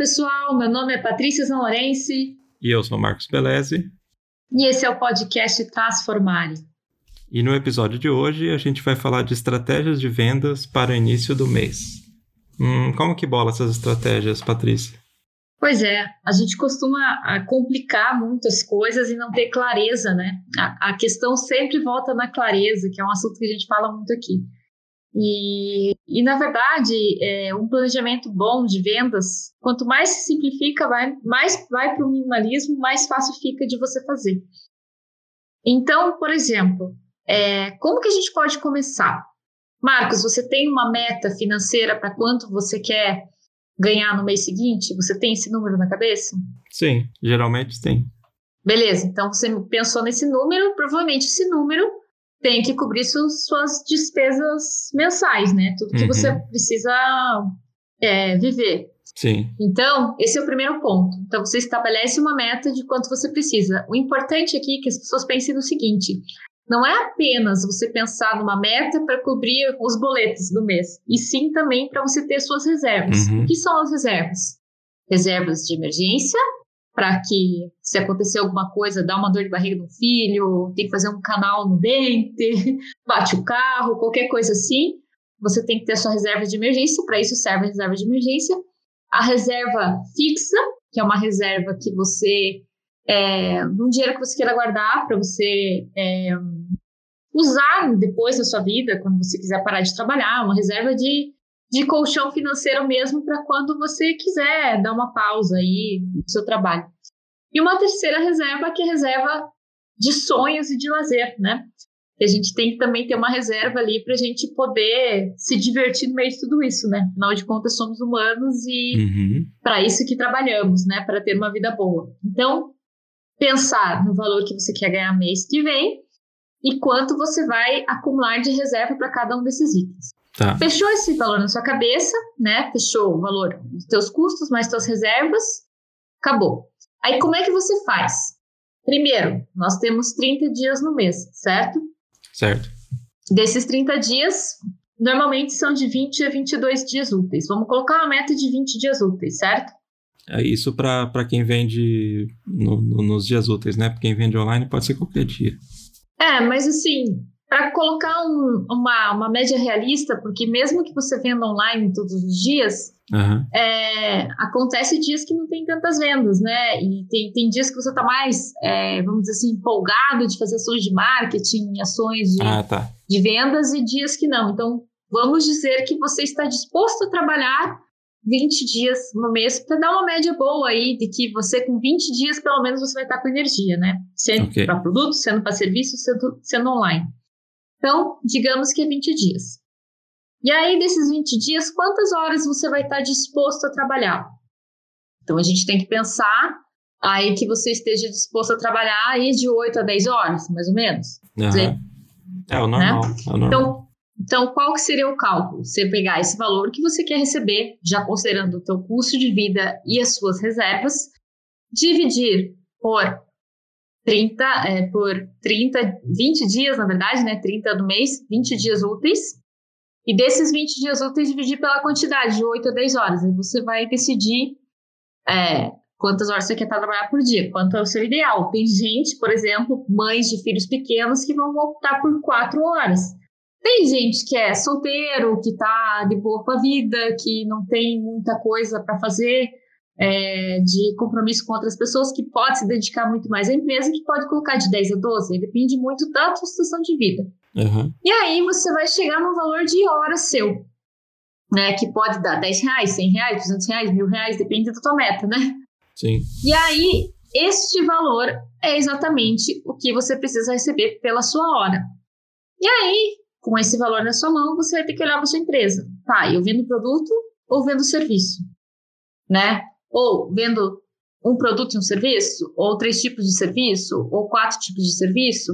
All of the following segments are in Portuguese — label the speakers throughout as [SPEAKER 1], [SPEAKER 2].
[SPEAKER 1] pessoal. Meu nome é Patrícia Zanlorense.
[SPEAKER 2] E eu sou Marcos Beleze.
[SPEAKER 1] E esse é o podcast Transformare.
[SPEAKER 2] E no episódio de hoje a gente vai falar de estratégias de vendas para o início do mês. Hum, como que bola essas estratégias, Patrícia?
[SPEAKER 1] Pois é, a gente costuma ah, complicar muitas coisas e não ter clareza, né? A, a questão sempre volta na clareza, que é um assunto que a gente fala muito aqui. E, e na verdade, é, um planejamento bom de vendas, quanto mais se simplifica, vai, mais vai para o minimalismo, mais fácil fica de você fazer. Então, por exemplo, é, como que a gente pode começar? Marcos, você tem uma meta financeira para quanto você quer ganhar no mês seguinte? Você tem esse número na cabeça?
[SPEAKER 2] Sim, geralmente tem.
[SPEAKER 1] Beleza, então você pensou nesse número, provavelmente esse número tem que cobrir suas, despesas mensais, né? Tudo que uhum. você precisa é, viver.
[SPEAKER 2] Sim.
[SPEAKER 1] Então, esse é o primeiro ponto. Então, você estabelece uma meta de quanto você precisa. O importante aqui é que as pessoas pensem no seguinte: não é apenas você pensar numa meta para cobrir os boletos do mês, e sim também para você ter suas reservas. Uhum. O que são as reservas? Reservas de emergência, para que, se acontecer alguma coisa, dá uma dor de barriga no filho, tem que fazer um canal no dente, bate o carro, qualquer coisa assim, você tem que ter a sua reserva de emergência, para isso serve a reserva de emergência. A reserva fixa, que é uma reserva que você, é, um dinheiro que você queira guardar para você é, usar depois da sua vida, quando você quiser parar de trabalhar, uma reserva de de colchão financeiro mesmo para quando você quiser dar uma pausa aí no seu trabalho. E uma terceira reserva, que é a reserva de sonhos e de lazer, né? a gente tem que também ter uma reserva ali para a gente poder se divertir no meio de tudo isso, né? Afinal de contas, somos humanos e uhum. para isso que trabalhamos, né? Para ter uma vida boa. Então, pensar no valor que você quer ganhar mês que vem e quanto você vai acumular de reserva para cada um desses itens. Tá. Fechou esse valor na sua cabeça, né? Fechou o valor dos teus custos, mais suas reservas, acabou. Aí como é que você faz? Primeiro, nós temos 30 dias no mês, certo?
[SPEAKER 2] Certo.
[SPEAKER 1] Desses 30 dias, normalmente são de 20 a 22 dias úteis. Vamos colocar uma meta de 20 dias úteis, certo?
[SPEAKER 2] É isso para quem vende no, no, nos dias úteis, né? Para quem vende online pode ser qualquer dia.
[SPEAKER 1] É, mas assim, para colocar um, uma, uma média realista, porque mesmo que você venda online todos os dias, uhum. é, acontece dias que não tem tantas vendas, né? E tem, tem dias que você está mais, é, vamos dizer assim, empolgado de fazer ações de marketing, ações de, ah, tá. de vendas e dias que não. Então, vamos dizer que você está disposto a trabalhar 20 dias no mês para dar uma média boa aí de que você com 20 dias pelo menos você vai estar com energia, né? Sendo okay. para produto, sendo para serviço, sendo, sendo online. Então, digamos que é 20 dias. E aí, desses 20 dias, quantas horas você vai estar disposto a trabalhar? Então, a gente tem que pensar aí que você esteja disposto a trabalhar aí de 8 a 10 horas, mais ou menos.
[SPEAKER 2] Uhum. É o normal. Né? É o normal.
[SPEAKER 1] Então, então, qual que seria o cálculo? Você pegar esse valor que você quer receber, já considerando o teu custo de vida e as suas reservas, dividir por 30, é, por 30, 20 dias, na verdade, né? 30 do mês, 20 dias úteis. E desses 20 dias úteis, dividir pela quantidade, de 8 a 10 horas. Aí você vai decidir é, quantas horas você quer trabalhar por dia, quanto é o seu ideal. Tem gente, por exemplo, mães de filhos pequenos, que vão optar por 4 horas. Tem gente que é solteiro, que tá de boa com a vida, que não tem muita coisa para fazer é, de compromisso com outras pessoas, que pode se dedicar muito mais à empresa, que pode colocar de 10 a 12, depende muito da sua situação de vida. Uhum. E aí você vai chegar no valor de hora seu, né? Que pode dar 10 reais, 100 reais, 200 reais, mil reais, depende da tua meta, né?
[SPEAKER 2] Sim.
[SPEAKER 1] E aí, este valor é exatamente o que você precisa receber pela sua hora. E aí, com esse valor na sua mão, você vai ter que olhar para sua empresa. Tá, eu vendo produto ou vendo serviço? Né? Ou vendo um produto e um serviço, ou três tipos de serviço, ou quatro tipos de serviço.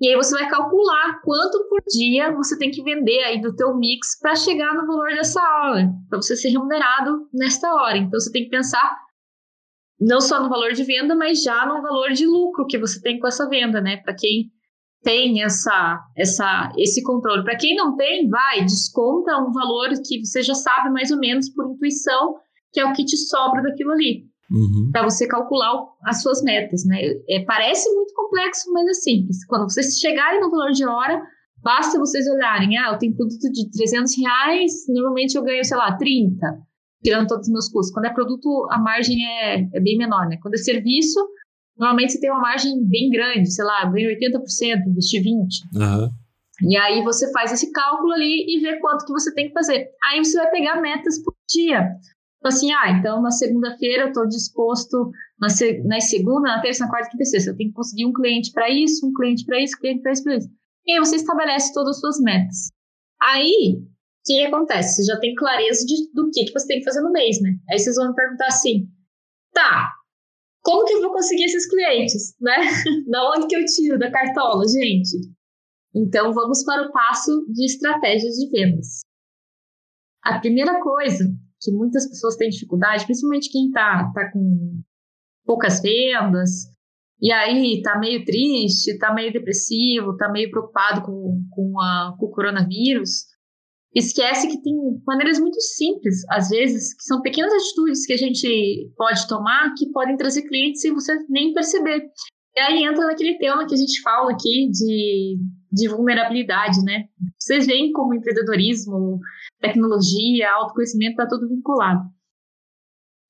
[SPEAKER 1] E aí você vai calcular quanto por dia você tem que vender aí do teu mix para chegar no valor dessa hora, para você ser remunerado nesta hora. Então você tem que pensar não só no valor de venda, mas já no valor de lucro que você tem com essa venda, né? Para quem tem essa, essa, esse controle. Para quem não tem, vai, desconta um valor que você já sabe mais ou menos por intuição que é o que te sobra daquilo ali. Uhum. Para você calcular as suas metas, né? É, parece muito complexo, mas é simples. Quando vocês chegarem no valor de hora, basta vocês olharem, ah, eu tenho produto de 300 reais, normalmente eu ganho, sei lá, 30, tirando todos os meus custos. Quando é produto, a margem é, é bem menor, né? Quando é serviço, normalmente você tem uma margem bem grande, sei lá, ganho 80%, investir 20%. Uhum. E aí você faz esse cálculo ali e vê quanto que você tem que fazer. Aí você vai pegar metas por dia. Então, assim, ah, então na segunda-feira eu estou disposto, na, na segunda, na terça, na quarta, quinta e sexta, eu tenho que conseguir um cliente para isso, um cliente para isso, um cliente para isso, para isso. E aí você estabelece todas as suas metas. Aí, o que acontece? Você já tem clareza de, do que, que você tem que fazer no mês, né? Aí vocês vão me perguntar assim, tá, como que eu vou conseguir esses clientes, né? da onde que eu tiro da cartola, gente? Então, vamos para o passo de estratégias de vendas. A primeira coisa que muitas pessoas têm dificuldade, principalmente quem está tá com poucas vendas, e aí está meio triste, está meio depressivo, está meio preocupado com, com, a, com o coronavírus, esquece que tem maneiras muito simples, às vezes, que são pequenas atitudes que a gente pode tomar que podem trazer clientes sem você nem perceber. E aí entra naquele tema que a gente fala aqui de, de vulnerabilidade, né? Vocês veem como empreendedorismo, tecnologia, autoconhecimento está tudo vinculado.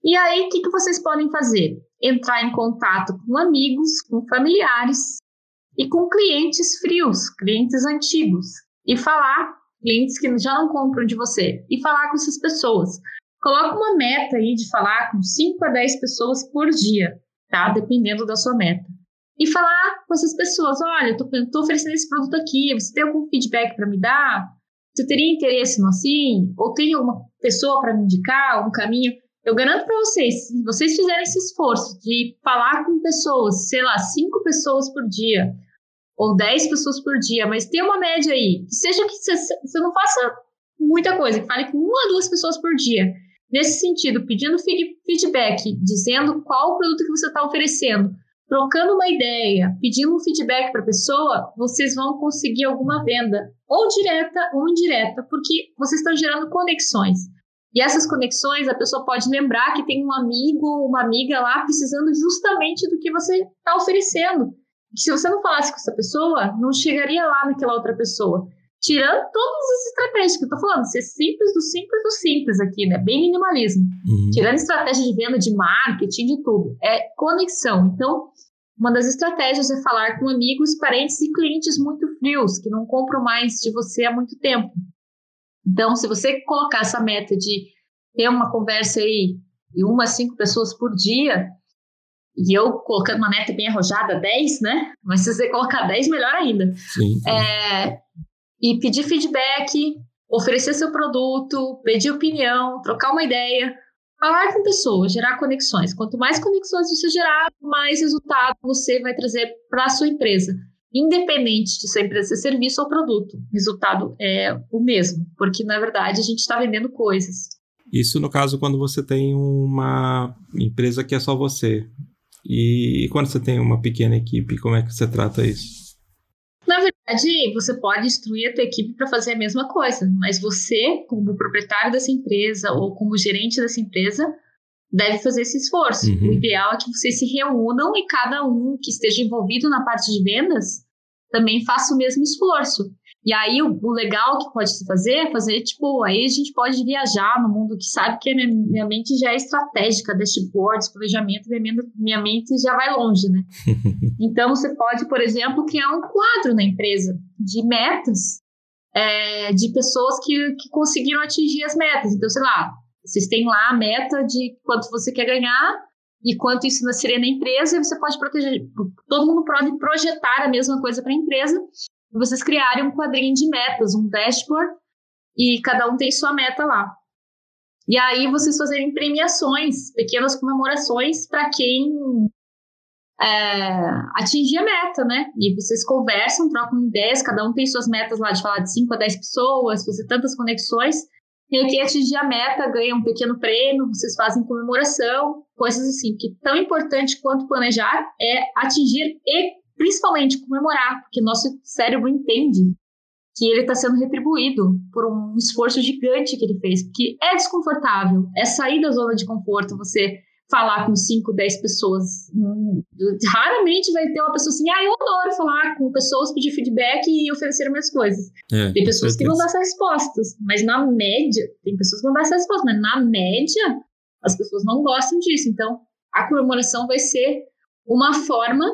[SPEAKER 1] E aí, o que, que vocês podem fazer? Entrar em contato com amigos, com familiares e com clientes frios, clientes antigos, e falar, clientes que já não compram de você, e falar com essas pessoas. Coloca uma meta aí de falar com 5 a 10 pessoas por dia, tá? Dependendo da sua meta. E falar com essas pessoas: olha, estou oferecendo esse produto aqui, você tem algum feedback para me dar? Você teria interesse no assim? Ou tem alguma pessoa para me indicar, algum caminho? Eu garanto para vocês, se vocês fizerem esse esforço de falar com pessoas, sei lá, cinco pessoas por dia, ou dez pessoas por dia, mas tem uma média aí, seja que você, você não faça muita coisa, que fale com uma ou duas pessoas por dia. Nesse sentido, pedindo feedback, dizendo qual o produto que você está oferecendo, trocando uma ideia, pedindo um feedback para a pessoa, vocês vão conseguir alguma venda, ou direta ou indireta, porque vocês estão gerando conexões. E essas conexões, a pessoa pode lembrar que tem um amigo ou uma amiga lá precisando justamente do que você está oferecendo. Se você não falasse com essa pessoa, não chegaria lá naquela outra pessoa. Tirando todas as estratégias que eu estou falando, ser simples do simples do simples aqui, né? Bem minimalismo. Uhum. Tirando estratégia de venda, de marketing, de tudo. É conexão. Então, uma das estratégias é falar com amigos, parentes e clientes muito frios, que não compram mais de você há muito tempo. Então, se você colocar essa meta de ter uma conversa aí de uma a cinco pessoas por dia, e eu colocando uma meta bem arrojada, 10, né? Mas se você colocar 10, melhor ainda. Sim, sim. É, e pedir feedback, oferecer seu produto, pedir opinião, trocar uma ideia, falar com pessoas, gerar conexões. Quanto mais conexões você gerar, mais resultado você vai trazer para a sua empresa. Independente de sua empresa ser serviço ou produto, o resultado é o mesmo, porque na verdade a gente está vendendo coisas.
[SPEAKER 2] Isso no caso quando você tem uma empresa que é só você. E quando você tem uma pequena equipe, como é que você trata isso?
[SPEAKER 1] Verdade, você pode instruir a tua equipe para fazer a mesma coisa, mas você, como proprietário dessa empresa ou como gerente dessa empresa, deve fazer esse esforço. Uhum. O ideal é que vocês se reúnam e cada um que esteja envolvido na parte de vendas também faça o mesmo esforço. E aí, o, o, legal que pode se fazer é fazer, tipo, aí a gente pode viajar no mundo que sabe que a minha, minha mente já é estratégica, dashboards, planejamento, minha, minha mente já vai longe, né? então, você pode, por exemplo, criar um quadro na empresa de metas é, de pessoas que, que conseguiram atingir as metas. Então, sei lá, vocês têm lá a meta de quanto você quer ganhar e quanto isso seria na empresa, e você pode proteger. Todo mundo pode projetar a mesma coisa para a empresa vocês criarem um quadrinho de metas, um dashboard, e cada um tem sua meta lá. E aí vocês fazerem premiações, pequenas comemorações para quem é, atingir a meta, né? E vocês conversam, trocam ideias, cada um tem suas metas lá de falar de 5 a 10 pessoas, fazer tantas conexões. E quem atingir a meta ganha um pequeno prêmio, vocês fazem comemoração, coisas assim. Que tão importante quanto planejar é atingir e principalmente comemorar, porque nosso cérebro entende que ele está sendo retribuído por um esforço gigante que ele fez, porque é desconfortável, é sair da zona de conforto, você falar com 5, 10 pessoas. Hum, raramente vai ter uma pessoa assim, ah, eu adoro falar com pessoas, pedir feedback e oferecer minhas coisas. É, tem pessoas que vão dar essas respostas, mas na média, tem pessoas que vão dar essas respostas, mas na média, as pessoas não gostam disso. Então, a comemoração vai ser uma forma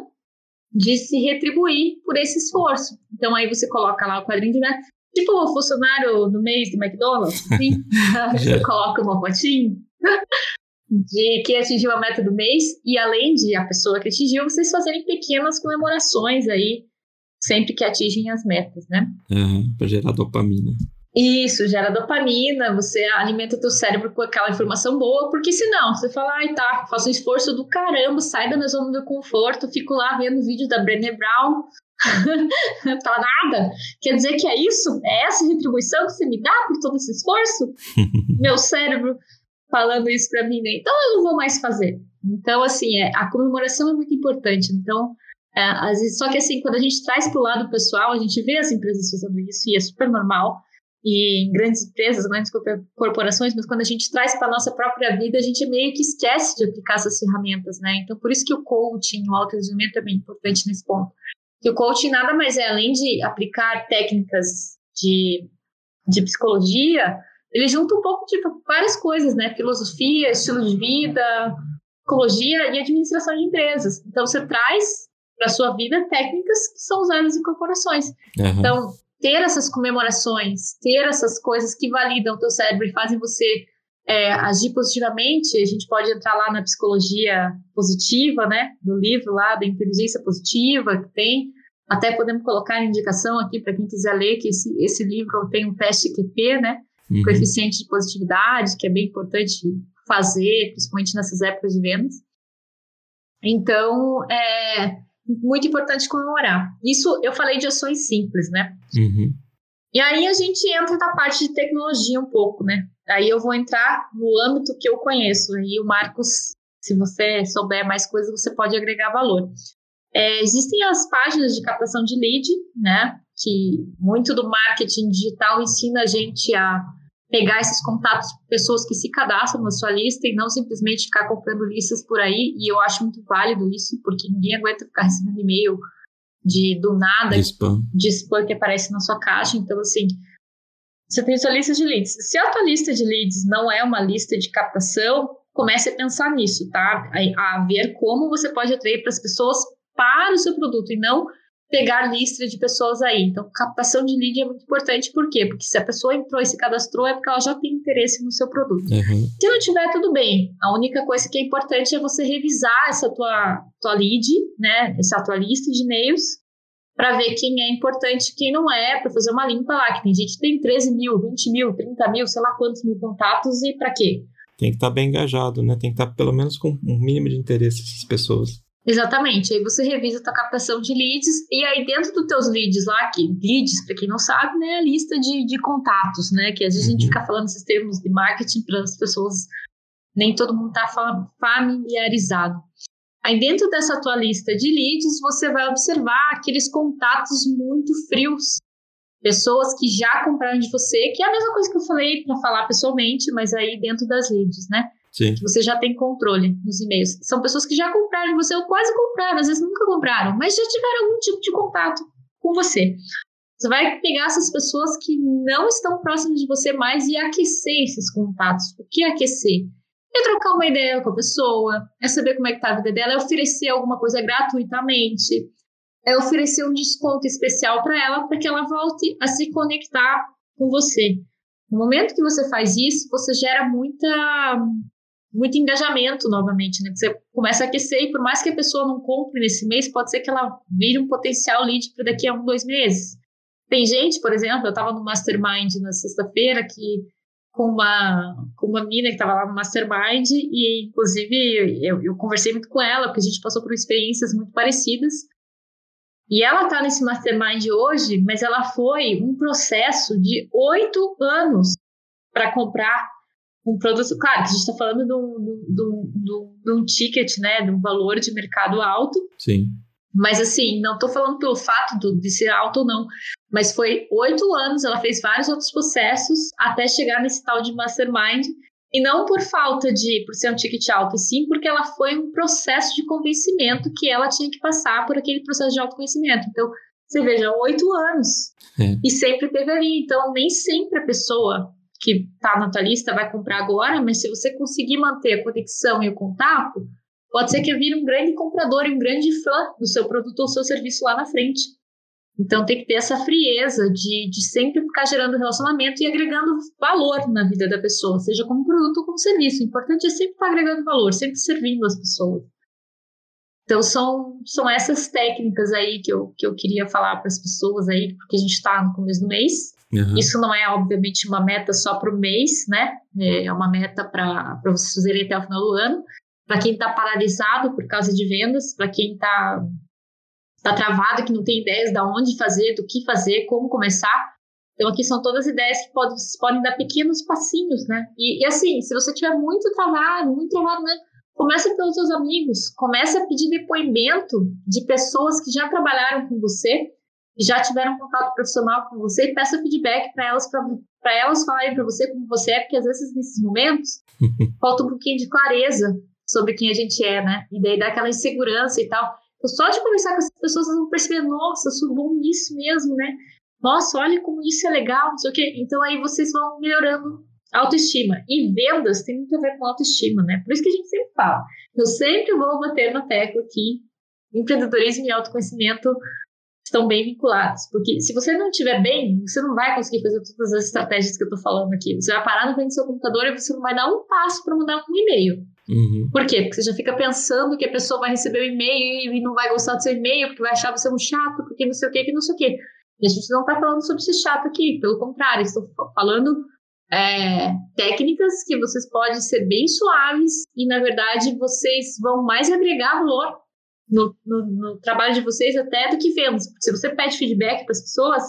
[SPEAKER 1] de se retribuir por esse esforço. Então aí você coloca lá o quadrinho de meta, tipo o funcionário do mês do McDonald's, assim, você coloca uma fotinho de quem atingiu a meta do mês e além de a pessoa que atingiu, vocês fazerem pequenas comemorações aí sempre que atingem as metas, né?
[SPEAKER 2] Uhum, para gerar dopamina.
[SPEAKER 1] Isso, gera dopamina, você alimenta o teu cérebro com aquela informação boa, porque senão, você fala, ai tá, faço um esforço do caramba, sai da minha zona do conforto, fico lá vendo vídeo da Brené Brown, fala nada, quer dizer que é isso? É essa retribuição que você me dá por todo esse esforço? Meu cérebro falando isso para mim, né? Então eu não vou mais fazer. Então, assim, é, a comemoração é muito importante, então... É, às vezes, só que assim, quando a gente traz para o lado pessoal, a gente vê as empresas fazendo isso e é super normal e em grandes empresas, grandes corporações, mas quando a gente traz para a nossa própria vida, a gente meio que esquece de aplicar essas ferramentas, né? Então, por isso que o coaching, o autodesenvolvimento é bem importante nesse ponto. Que o coaching nada mais é, além de aplicar técnicas de, de psicologia, ele junta um pouco de várias coisas, né? Filosofia, estilo de vida, psicologia e administração de empresas. Então, você traz para sua vida técnicas que são usadas em corporações. Uhum. Então, ter essas comemorações, ter essas coisas que validam o teu cérebro e fazem você é, agir positivamente, a gente pode entrar lá na psicologia positiva, né, do livro lá da inteligência positiva que tem, até podemos colocar a indicação aqui para quem quiser ler que esse, esse livro tem um teste QP, né, uhum. coeficiente de positividade, que é bem importante fazer, principalmente nessas épocas de vendas. Então, é, muito importante comemorar. Isso eu falei de ações simples, né? Uhum. E aí a gente entra na parte de tecnologia um pouco, né? Aí eu vou entrar no âmbito que eu conheço. Aí o Marcos, se você souber mais coisas, você pode agregar valor. É, existem as páginas de captação de lead, né? Que muito do marketing digital ensina a gente a pegar esses contatos de pessoas que se cadastram na sua lista e não simplesmente ficar comprando listas por aí. E eu acho muito válido isso, porque ninguém aguenta ficar recebendo e-mail de do nada
[SPEAKER 2] de spam.
[SPEAKER 1] de spam que aparece na sua caixa. Então, assim, você tem sua lista de leads. Se a tua lista de leads não é uma lista de captação, comece a pensar nisso, tá? A, a ver como você pode atrair para as pessoas para o seu produto e não pegar lista de pessoas aí. Então, captação de lead é muito importante, por quê? Porque se a pessoa entrou e se cadastrou, é porque ela já tem interesse no seu produto. Uhum. Se não tiver, tudo bem. A única coisa que é importante é você revisar essa tua, tua lead, né? Essa tua lista de e-mails, para ver quem é importante e quem não é, para fazer uma limpa lá, que tem gente que tem 13 mil, 20 mil, 30 mil, sei lá quantos mil contatos, e para quê?
[SPEAKER 2] Tem que estar tá bem engajado, né? Tem que estar tá pelo menos com um mínimo de interesse essas pessoas.
[SPEAKER 1] Exatamente. Aí você revisa a tua captação de leads e aí dentro dos teus leads lá, que leads, para quem não sabe, né, é a lista de, de contatos, né, que às vezes a gente uhum. fica falando esses termos de marketing para as pessoas, nem todo mundo está familiarizado. Aí dentro dessa tua lista de leads, você vai observar aqueles contatos muito frios, pessoas que já compraram de você, que é a mesma coisa que eu falei para falar pessoalmente, mas aí dentro das leads, né?
[SPEAKER 2] Sim.
[SPEAKER 1] você já tem controle nos e-mails. São pessoas que já compraram você ou quase compraram, às vezes nunca compraram, mas já tiveram algum tipo de contato com você. Você vai pegar essas pessoas que não estão próximas de você mais e aquecer esses contatos. O que é aquecer? É trocar uma ideia com a pessoa, é saber como é que tá a vida dela, é oferecer alguma coisa gratuitamente, é oferecer um desconto especial para ela para que ela volte a se conectar com você. No momento que você faz isso, você gera muita muito engajamento novamente, né? Você começa a aquecer e por mais que a pessoa não compre nesse mês, pode ser que ela vire um potencial lead para daqui a um, dois meses. Tem gente, por exemplo, eu estava no Mastermind na sexta-feira que com uma, com uma mina que estava lá no Mastermind e, inclusive, eu, eu conversei muito com ela, porque a gente passou por experiências muito parecidas. E ela está nesse Mastermind hoje, mas ela foi um processo de oito anos para comprar um produto, claro, a gente está falando de um, de, um, de um ticket, né, de um valor de mercado alto.
[SPEAKER 2] Sim.
[SPEAKER 1] Mas assim, não estou falando pelo fato do, de ser alto ou não. Mas foi oito anos, ela fez vários outros processos até chegar nesse tal de mastermind. E não por falta de, por ser um ticket alto, e sim porque ela foi um processo de convencimento que ela tinha que passar por aquele processo de autoconhecimento. Então, você veja, oito anos. É. E sempre teve ali. Então, nem sempre a pessoa que está na tua lista vai comprar agora, mas se você conseguir manter a conexão e o contato, pode ser que vire um grande comprador e um grande fã do seu produto ou seu serviço lá na frente. Então tem que ter essa frieza de, de sempre ficar gerando relacionamento e agregando valor na vida da pessoa, seja como produto ou como serviço. O importante é sempre estar agregando valor, sempre servindo as pessoas. Então são, são essas técnicas aí que eu, que eu queria falar para as pessoas aí, porque a gente está no começo do mês. Uhum. Isso não é, obviamente, uma meta só para o mês, né? É uma meta para vocês fazerem até o final do ano. Para quem está paralisado por causa de vendas, para quem está tá travado, que não tem ideias de onde fazer, do que fazer, como começar. Então, aqui são todas ideias que pode, vocês podem dar pequenos passinhos, né? E, e assim, se você tiver muito travado, muito travado mesmo, Comece pelos seus amigos, comece a pedir depoimento de pessoas que já trabalharam com você, que já tiveram contato profissional com você e peça feedback para elas, para elas falarem para você como você é, porque às vezes nesses momentos falta um pouquinho de clareza sobre quem a gente é, né? E daí dá aquela insegurança e tal. Então, só de conversar com essas pessoas, vocês vão perceber, nossa, eu sou bom nisso mesmo, né? Nossa, olha como isso é legal, não sei o quê. Então aí vocês vão melhorando Autoestima. E vendas tem muito a ver com autoestima, né? Por isso que a gente sempre fala. Eu sempre vou bater na tecla que empreendedorismo e autoconhecimento estão bem vinculados. Porque se você não estiver bem, você não vai conseguir fazer todas as estratégias que eu estou falando aqui. Você vai parar na frente do seu computador e você não vai dar um passo para mandar um e-mail. Uhum. Por quê? Porque você já fica pensando que a pessoa vai receber o e-mail e não vai gostar do seu e-mail, porque vai achar você um chato, porque não sei o que, que não sei o que. E a gente não está falando sobre ser chato aqui, pelo contrário, estou falando é, técnicas que vocês podem ser bem suaves e, na verdade, vocês vão mais agregar valor no, no, no trabalho de vocês até do que vendas. Se você pede feedback para as pessoas,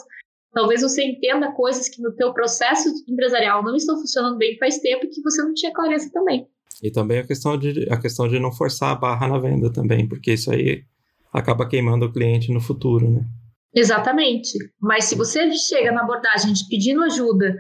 [SPEAKER 1] talvez você entenda coisas que no teu processo empresarial não estão funcionando bem faz tempo que você não tinha clareza também.
[SPEAKER 2] E também a questão de, a questão de não forçar a barra na venda também, porque isso aí acaba queimando o cliente no futuro, né?
[SPEAKER 1] Exatamente. Mas se você chega na abordagem de pedindo ajuda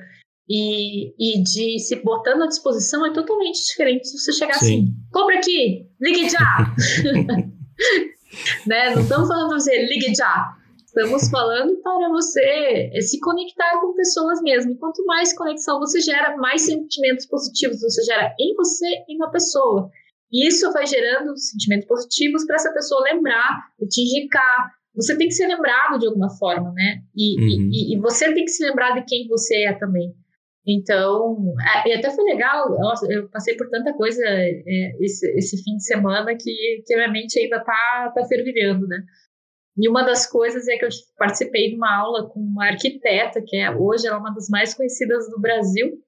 [SPEAKER 1] e, e de se botando à disposição é totalmente diferente se você chegar Sim. assim, compra aqui, ligue já! né? Não estamos falando para você, ligue já! Estamos falando para você se conectar com pessoas mesmo. E quanto mais conexão você gera, mais sentimentos positivos você gera em você e na pessoa. E isso vai gerando sentimentos positivos para essa pessoa lembrar, te indicar. Você tem que ser lembrado de alguma forma, né? E, uhum. e, e você tem que se lembrar de quem você é também. Então, é, e até foi legal, eu passei por tanta coisa é, esse, esse fim de semana que, que minha mente ainda tá, tá fervilhando, né? E uma das coisas é que eu participei de uma aula com uma arquiteta, que é hoje ela é uma das mais conhecidas do Brasil.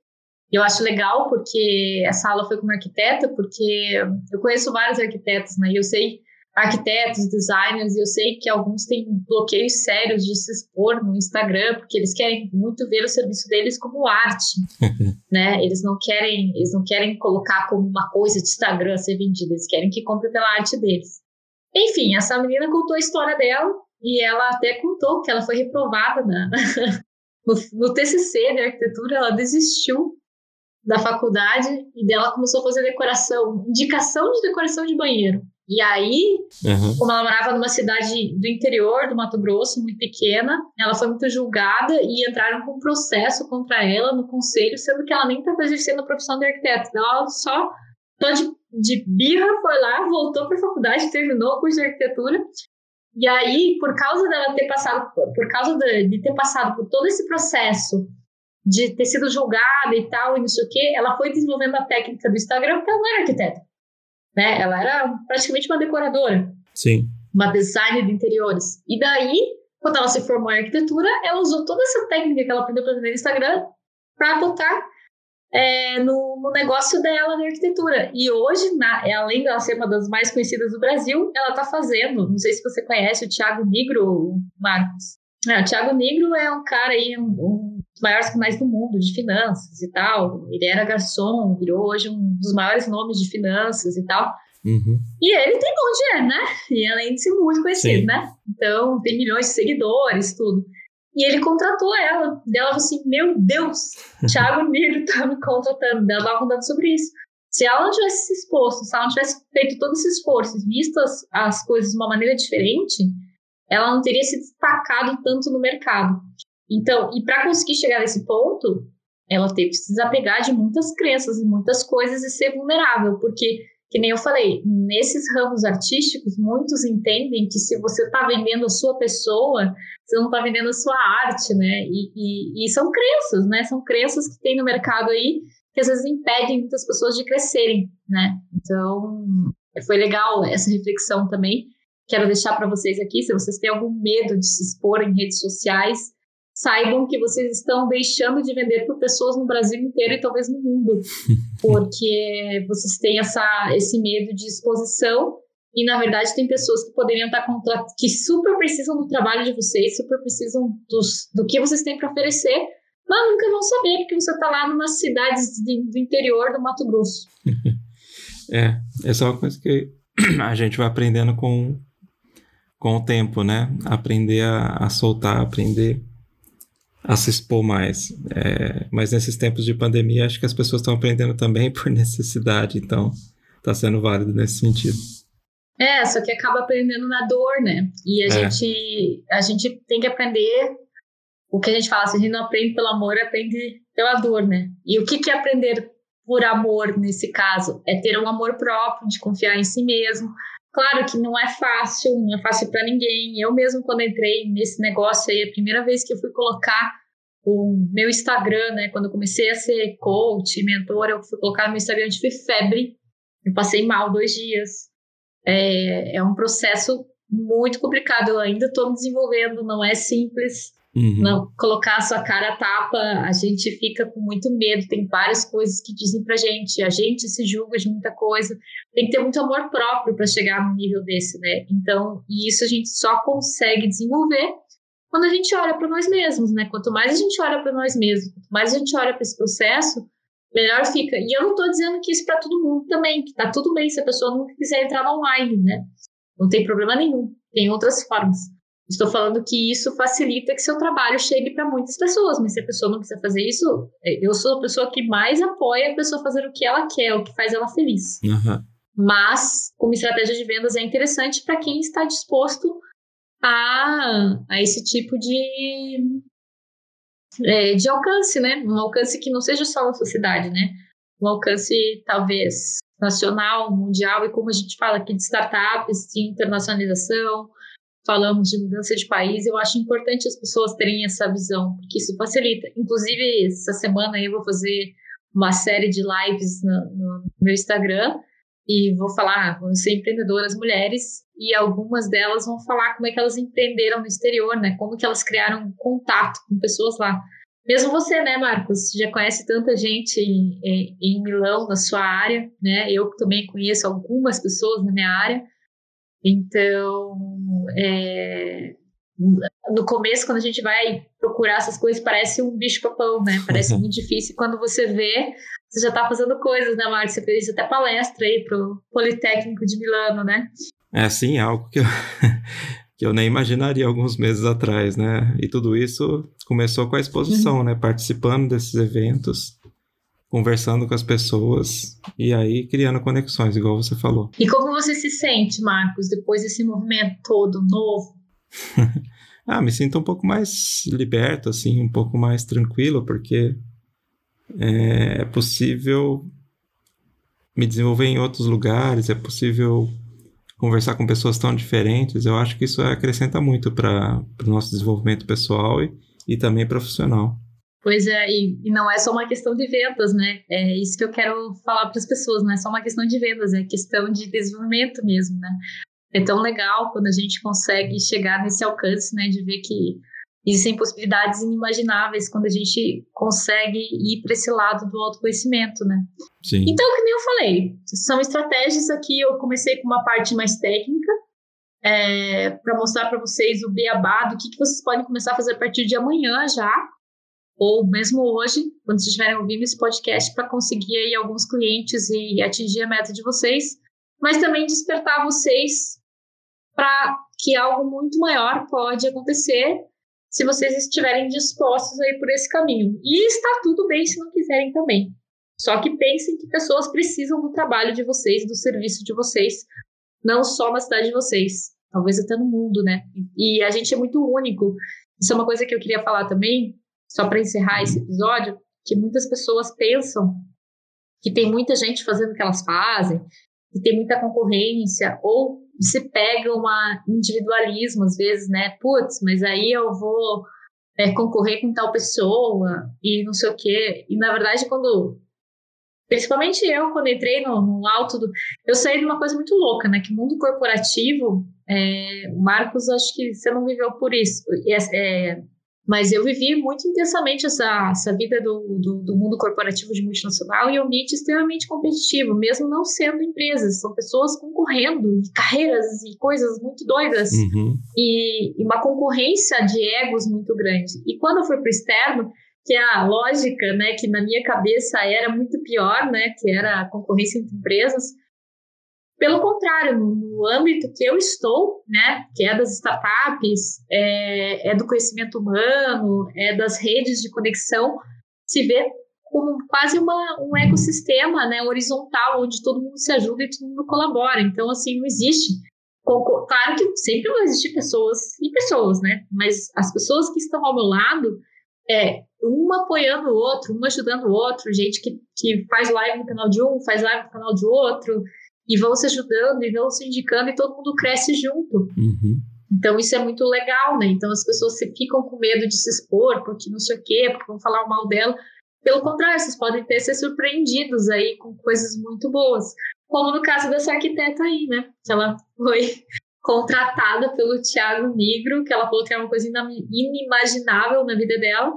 [SPEAKER 1] E eu acho legal porque essa aula foi com uma arquiteta, porque eu conheço vários arquitetos, né? E eu sei arquitetos, designers, e eu sei que alguns têm bloqueios sérios de se expor no Instagram, porque eles querem muito ver o serviço deles como arte, né? Eles não querem, eles não querem colocar como uma coisa de Instagram a ser vendida, eles querem que compre pela arte deles. Enfim, essa menina contou a história dela e ela até contou que ela foi reprovada na, no, no TCC de arquitetura, ela desistiu da faculdade e dela começou a fazer decoração, indicação de decoração de banheiro. E aí, uhum. como ela morava numa cidade do interior do Mato Grosso, muito pequena, ela foi muito julgada e entraram com um processo contra ela no conselho, sendo que ela nem estava exercendo a profissão de arquiteto. Então, ela só, só de, de birra, foi lá, voltou para a faculdade, terminou o curso de arquitetura. E aí, por causa dela ter passado, por causa de, de ter passado por todo esse processo de ter sido julgada e tal, e não sei o quê, ela foi desenvolvendo a técnica do Instagram, porque ela não era arquiteta né? Ela era praticamente uma decoradora.
[SPEAKER 2] Sim.
[SPEAKER 1] Uma designer de interiores. E daí, quando ela se formou em arquitetura, ela usou toda essa técnica que ela aprendeu para no Instagram para botar é, no, no, negócio dela de arquitetura. E hoje, na, é, além dela ser uma das mais conhecidas do Brasil, ela está fazendo, não sei se você conhece o Thiago Negro, Marcos. É, o Thiago Negro é um cara aí, um, um dos maiores canais do mundo de finanças e tal. Ele era garçom, virou hoje um dos maiores nomes de finanças e tal. Uhum. E ele tem bom dinheiro, né? E além de ser muito conhecido, Sim. né? Então, tem milhões de seguidores, tudo. E ele contratou ela. Ela falou assim: Meu Deus, Thiago Negro tá me contratando. Ela tava contando sobre isso. Se ela não tivesse se exposto, se ela não tivesse feito todo esse esforço, visto as, as coisas de uma maneira diferente, ela não teria se destacado tanto no mercado. Então, e para conseguir chegar nesse ponto, ela teve que se desapegar de muitas crenças e muitas coisas e ser vulnerável, porque, que nem eu falei, nesses ramos artísticos, muitos entendem que se você está vendendo a sua pessoa, você não está vendendo a sua arte, né? E, e, e, são crenças, né? São crenças que tem no mercado aí que às vezes impedem muitas pessoas de crescerem, né? Então, foi legal essa reflexão também. Quero deixar para vocês aqui, se vocês têm algum medo de se expor em redes sociais, saibam que vocês estão deixando de vender para pessoas no Brasil inteiro e talvez no mundo, porque vocês têm essa, esse medo de exposição e na verdade tem pessoas que poderiam estar contra que super precisam do trabalho de vocês, super precisam dos, do que vocês têm para oferecer, mas nunca vão saber porque você está lá numa cidade do interior do Mato Grosso.
[SPEAKER 2] é, essa é uma coisa que a gente vai aprendendo com com o tempo, né? Aprender a, a soltar, aprender a se expor mais. É, mas nesses tempos de pandemia, acho que as pessoas estão aprendendo também por necessidade, então está sendo válido nesse sentido.
[SPEAKER 1] É, só que acaba aprendendo na dor, né? E a, é. gente, a gente tem que aprender o que a gente fala, se a gente não aprende pelo amor, aprende pela dor, né? E o que, que é aprender por amor nesse caso? É ter um amor próprio, de confiar em si mesmo. Claro que não é fácil, não é fácil para ninguém. Eu mesmo, quando entrei nesse negócio aí, a primeira vez que eu fui colocar o meu Instagram, né? Quando eu comecei a ser coach, mentora, eu fui colocar no meu Instagram, eu tive febre. Eu passei mal dois dias. É, é um processo muito complicado. Eu ainda estou me desenvolvendo, não é simples. Uhum. Não colocar a sua cara a tapa, a gente fica com muito medo. Tem várias coisas que dizem pra gente, a gente se julga de muita coisa. Tem que ter muito amor próprio para chegar num nível desse, né? Então, e isso a gente só consegue desenvolver quando a gente olha para nós mesmos, né? Quanto mais a gente olha para nós mesmos, quanto mais a gente olha para esse processo, melhor fica. E eu não estou dizendo que isso para todo mundo também, que tá tudo bem se a pessoa não quiser entrar online, né? Não tem problema nenhum. Tem outras formas. Estou falando que isso facilita que seu trabalho chegue para muitas pessoas, mas se a pessoa não quiser fazer isso, é, eu sou a pessoa que mais apoia a pessoa fazer o que ela quer, o que faz ela feliz.
[SPEAKER 2] Uhum.
[SPEAKER 1] Mas, como estratégia de vendas, é interessante para quem está disposto a, a esse tipo de, é, de alcance, né? Um alcance que não seja só na sociedade, né? Um alcance, talvez, nacional, mundial, e como a gente fala aqui de startups, de internacionalização, falamos de mudança de país, eu acho importante as pessoas terem essa visão, porque isso facilita. Inclusive, essa semana eu vou fazer uma série de lives no, no meu Instagram, e vou falar, vão ser empreendedoras mulheres e algumas delas vão falar como é que elas empreenderam no exterior, né? Como que elas criaram contato com pessoas lá. Mesmo você, né, Marcos, já conhece tanta gente em, em Milão, na sua área, né? Eu também conheço algumas pessoas na minha área. Então, é, no começo, quando a gente vai procurar essas coisas, parece um bicho papão, né? Parece muito difícil. Quando você vê, você já está fazendo coisas, né, Marcos? Você fez até palestra aí pro Politécnico de Milano, né?
[SPEAKER 2] É, sim, algo que eu, que eu nem imaginaria alguns meses atrás, né? E tudo isso começou com a exposição, uhum. né? Participando desses eventos, conversando com as pessoas e aí criando conexões, igual você falou.
[SPEAKER 1] E como você se sente, Marcos, depois desse movimento todo novo?
[SPEAKER 2] ah, me sinto um pouco mais liberto, assim, um pouco mais tranquilo, porque é, é possível me desenvolver em outros lugares, é possível conversar com pessoas tão diferentes. Eu acho que isso acrescenta muito para o nosso desenvolvimento pessoal e, e também profissional.
[SPEAKER 1] Pois é, e, e, não é só uma questão de vendas, né? É isso que eu quero falar para as pessoas, não é só uma questão de vendas, é questão de desenvolvimento mesmo, né? É tão legal quando a gente consegue chegar nesse alcance, né, de ver que existem possibilidades inimagináveis quando a gente consegue ir para esse lado do autoconhecimento, né?
[SPEAKER 2] Sim.
[SPEAKER 1] Então, que nem eu falei, são estratégias aqui. Eu comecei com uma parte mais técnica é, para mostrar para vocês o beabá do que, que vocês podem começar a fazer a partir de amanhã já, ou mesmo hoje, quando vocês estiverem ouvindo esse podcast, para conseguir aí alguns clientes e atingir a meta de vocês, mas também despertar vocês para que algo muito maior pode acontecer se vocês estiverem dispostos a ir por esse caminho. E está tudo bem se não quiserem também. Só que pensem que pessoas precisam do trabalho de vocês, do serviço de vocês, não só na cidade de vocês, talvez até no mundo, né? E a gente é muito único. Isso é uma coisa que eu queria falar também, só para encerrar esse episódio, que muitas pessoas pensam que tem muita gente fazendo o que elas fazem, que tem muita concorrência, ou se pega um individualismo às vezes, né? Putz, mas aí eu vou é, concorrer com tal pessoa e não sei o quê. E na verdade, quando. Principalmente eu, quando entrei no, no alto do. Eu saí de uma coisa muito louca, né? Que mundo corporativo. É, Marcos, acho que você não viveu por isso. É, é mas eu vivi muito intensamente essa, essa vida do, do, do, mundo corporativo de multinacional e um ambiente extremamente competitivo, mesmo não sendo empresas. São pessoas concorrendo, e carreiras e coisas muito doidas.
[SPEAKER 2] Uhum.
[SPEAKER 1] E, e, uma concorrência de egos muito grande. E quando eu fui para o externo, que é a lógica, né, que na minha cabeça era muito pior, né, que era a concorrência entre empresas, pelo contrário, no, âmbito que eu estou, né, que é das startups, é, é, do conhecimento humano, é das redes de conexão, se vê como quase uma, um ecossistema né, horizontal, onde todo mundo se ajuda e todo mundo colabora. Então, assim, não existe. Claro que sempre vão existir pessoas e pessoas, né? Mas as pessoas que estão ao meu lado, é um apoiando o outro, um ajudando o outro, gente que, que faz live no canal de um, faz live no canal de outro, e vão se ajudando e vão se indicando e todo mundo cresce junto.
[SPEAKER 2] Uhum.
[SPEAKER 1] Então isso é muito legal, né? Então as pessoas se ficam com medo de se expor, porque não sei o quê, porque vão falar mal dela. Pelo contrário, vocês podem ter ser surpreendidos aí com coisas muito boas. Como no caso dessa arquiteta aí, né? Que ela foi contratada pelo Tiago Negro, que ela falou que era uma coisa inimaginável na vida dela.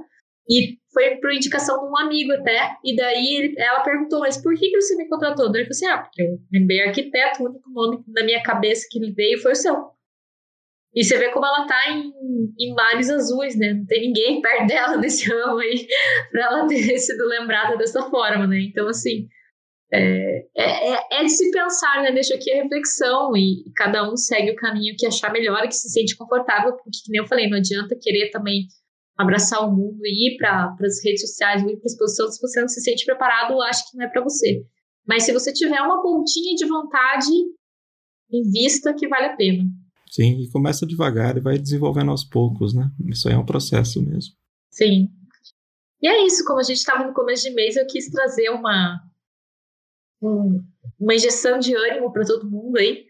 [SPEAKER 1] E foi por indicação de um amigo até. E daí ela perguntou, mas por que, que você me contratou? Daí ele falou assim: ah, porque eu lembrei arquiteto, o único nome na minha cabeça que ele veio foi o seu. E você vê como ela tá em, em mares azuis, né? Não tem ninguém perto dela nesse ramo aí para ela ter sido lembrada dessa forma, né? Então, assim, é, é, é, de se pensar, né? Deixa aqui a reflexão e cada um segue o caminho que achar melhor, que se sente confortável, porque, como eu falei, não adianta querer também abraçar o mundo e ir para as redes sociais, ir para a exposição, se você não se sente preparado, acho que não é para você. Mas se você tiver uma pontinha de vontade, invista que vale a pena.
[SPEAKER 2] Sim, e começa devagar e vai desenvolvendo aos poucos, né? Isso aí é um processo mesmo.
[SPEAKER 1] Sim. E é isso, como a gente estava no começo de mês, eu quis trazer uma, um, uma injeção de ânimo para todo mundo aí,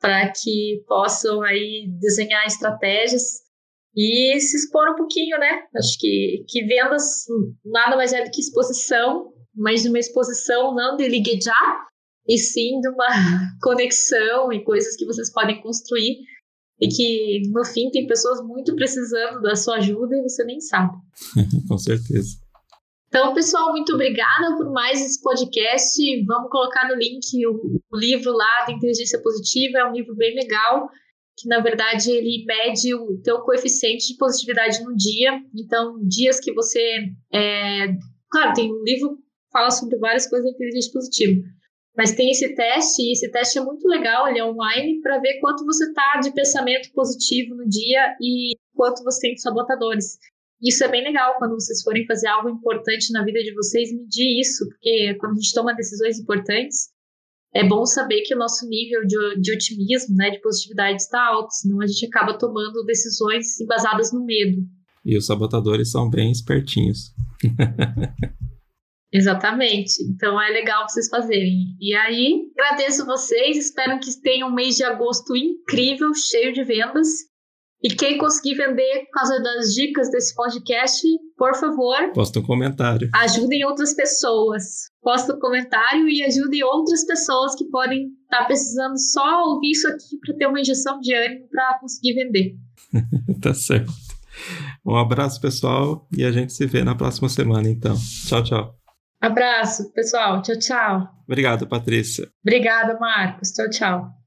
[SPEAKER 1] para que possam aí desenhar estratégias e se expor um pouquinho, né? Acho que, que vendas nada mais é do que exposição, mas uma exposição não de liguejar, e sim de uma conexão e coisas que vocês podem construir e que no fim tem pessoas muito precisando da sua ajuda e você nem sabe.
[SPEAKER 2] Com certeza.
[SPEAKER 1] Então, pessoal, muito obrigada por mais esse podcast. Vamos colocar no link o, o livro lá da Inteligência Positiva, é um livro bem legal que na verdade ele mede o teu coeficiente de positividade no dia. Então, dias que você. É... Claro, tem um livro que fala sobre várias coisas da inteligência positiva. Mas tem esse teste, e esse teste é muito legal, ele é online, para ver quanto você está de pensamento positivo no dia e quanto você tem de sabotadores. Isso é bem legal quando vocês forem fazer algo importante na vida de vocês, medir isso, porque quando a gente toma decisões importantes, é bom saber que o nosso nível de, de otimismo, né, de positividade está alto, senão a gente acaba tomando decisões baseadas no medo.
[SPEAKER 2] E os sabotadores são bem espertinhos.
[SPEAKER 1] Exatamente. Então é legal vocês fazerem. E aí, agradeço vocês, espero que tenham um mês de agosto incrível, cheio de vendas. E quem conseguir vender por causa das dicas desse podcast, por favor.
[SPEAKER 2] Posta um comentário.
[SPEAKER 1] Ajudem outras pessoas. Posta um comentário e ajudem outras pessoas que podem estar tá precisando só ouvir isso aqui para ter uma injeção de ânimo para conseguir vender.
[SPEAKER 2] tá certo. Um abraço, pessoal, e a gente se vê na próxima semana, então. Tchau, tchau.
[SPEAKER 1] Abraço, pessoal. Tchau, tchau.
[SPEAKER 2] Obrigado, Patrícia.
[SPEAKER 1] Obrigada, Marcos. Tchau, tchau.